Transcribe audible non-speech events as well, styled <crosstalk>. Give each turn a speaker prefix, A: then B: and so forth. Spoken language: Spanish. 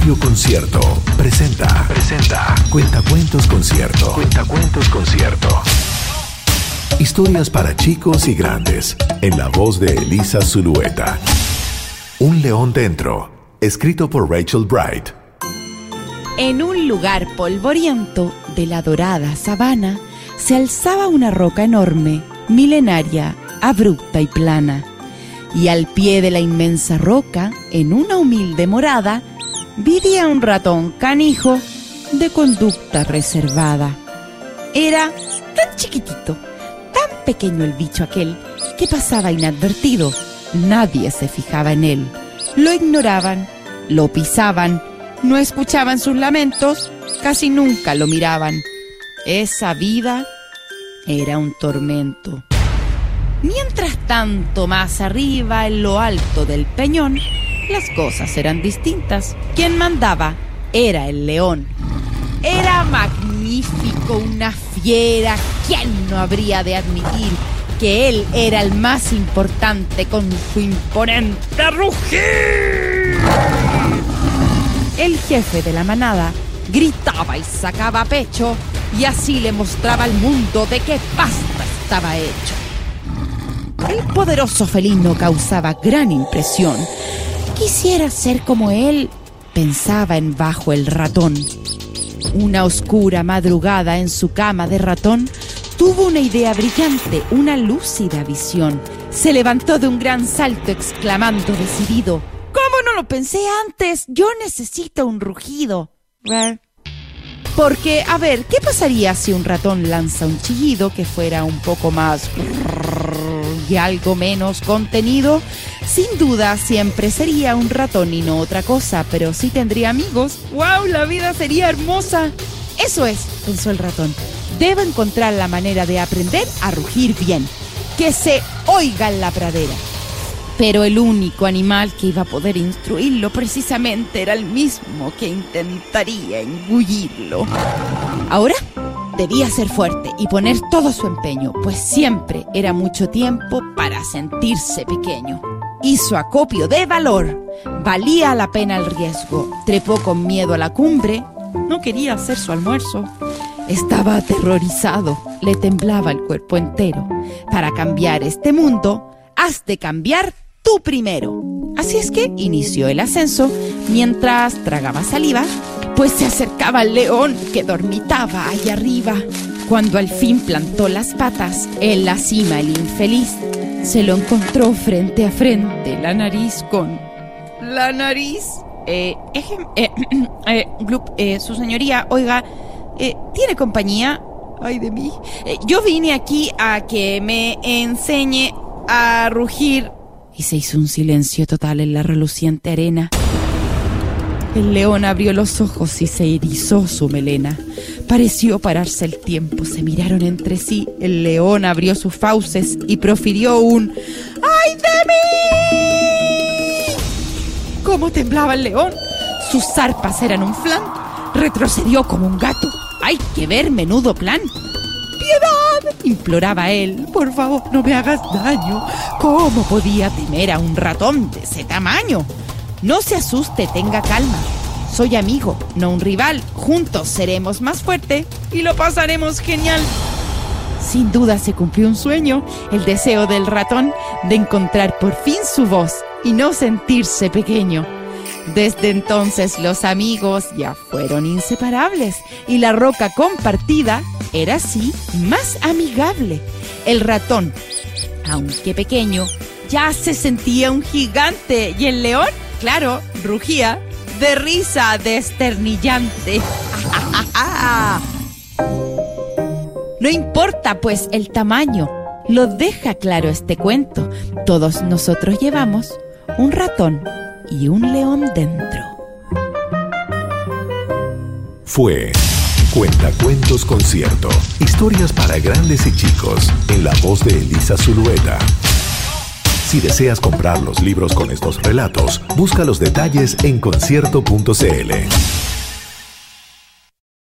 A: Radio Concierto presenta. Presenta. Cuentacuentos Concierto. Cuentacuentos Concierto. Historias para chicos y grandes. En la voz de Elisa Zulueta. Un león dentro. Escrito por Rachel Bright.
B: En un lugar polvoriento de la dorada sabana se alzaba una roca enorme, milenaria, abrupta y plana. Y al pie de la inmensa roca, en una humilde morada, vivía un ratón canijo de conducta reservada. Era tan chiquitito, tan pequeño el bicho aquel, que pasaba inadvertido. Nadie se fijaba en él. Lo ignoraban, lo pisaban, no escuchaban sus lamentos, casi nunca lo miraban. Esa vida era un tormento. Mientras tanto, más arriba, en lo alto del peñón, las cosas eran distintas. Quien mandaba era el león. Era magnífico, una fiera. ¿Quién no habría de admitir que él era el más importante con su imponente rugir? El jefe de la manada gritaba y sacaba pecho y así le mostraba al mundo de qué pasta estaba hecho. El poderoso felino causaba gran impresión. Quisiera ser como él, pensaba en bajo el ratón. Una oscura madrugada en su cama de ratón, tuvo una idea brillante, una lúcida visión. Se levantó de un gran salto exclamando decidido, ¿Cómo no lo pensé antes? Yo necesito un rugido. Porque, a ver, ¿qué pasaría si un ratón lanza un chillido que fuera un poco más y algo menos contenido? Sin duda siempre sería un ratón y no otra cosa, pero sí tendría amigos. ¡Wow! La vida sería hermosa. Eso es, pensó el ratón. Debo encontrar la manera de aprender a rugir bien. Que se oiga en la pradera. Pero el único animal que iba a poder instruirlo precisamente era el mismo que intentaría engullirlo. Ahora debía ser fuerte y poner todo su empeño, pues siempre era mucho tiempo para sentirse pequeño. Hizo acopio de valor. Valía la pena el riesgo. Trepó con miedo a la cumbre. No quería hacer su almuerzo. Estaba aterrorizado. Le temblaba el cuerpo entero. Para cambiar este mundo, has de cambiar tú primero. Así es que inició el ascenso mientras tragaba saliva, pues se acercaba al león que dormitaba ahí arriba. Cuando al fin plantó las patas en la cima el infeliz, se lo encontró frente a frente, la nariz con... La nariz... Eh, eh, <clears throat> eh, eh, su señoría, oiga, eh, ¿tiene compañía? Ay de mí. Eh, yo vine aquí a que me enseñe a rugir y se hizo un silencio total en la reluciente arena. El león abrió los ojos y se erizó su melena. Pareció pararse el tiempo, se miraron entre sí. El león abrió sus fauces y profirió un ¡Ay de mí! ¿Cómo temblaba el león? Sus zarpas eran un flan. Retrocedió como un gato. ¡Hay que ver menudo plan! ¡Piedad! imploraba él. Por favor, no me hagas daño. ¿Cómo podía temer a un ratón de ese tamaño? No se asuste, tenga calma. Soy amigo, no un rival. Juntos seremos más fuerte y lo pasaremos genial. Sin duda se cumplió un sueño, el deseo del ratón de encontrar por fin su voz y no sentirse pequeño. Desde entonces los amigos ya fueron inseparables y la roca compartida era así más amigable. El ratón, aunque pequeño, ya se sentía un gigante y el león, claro, rugía de risa desternillante. <laughs> No importa pues el tamaño, lo deja claro este cuento. Todos nosotros llevamos un ratón y un león dentro.
A: Fue Cuentacuentos Concierto. Historias para grandes y chicos. En la voz de Elisa Zulueta. Si deseas comprar los libros con estos relatos, busca los detalles en concierto.cl.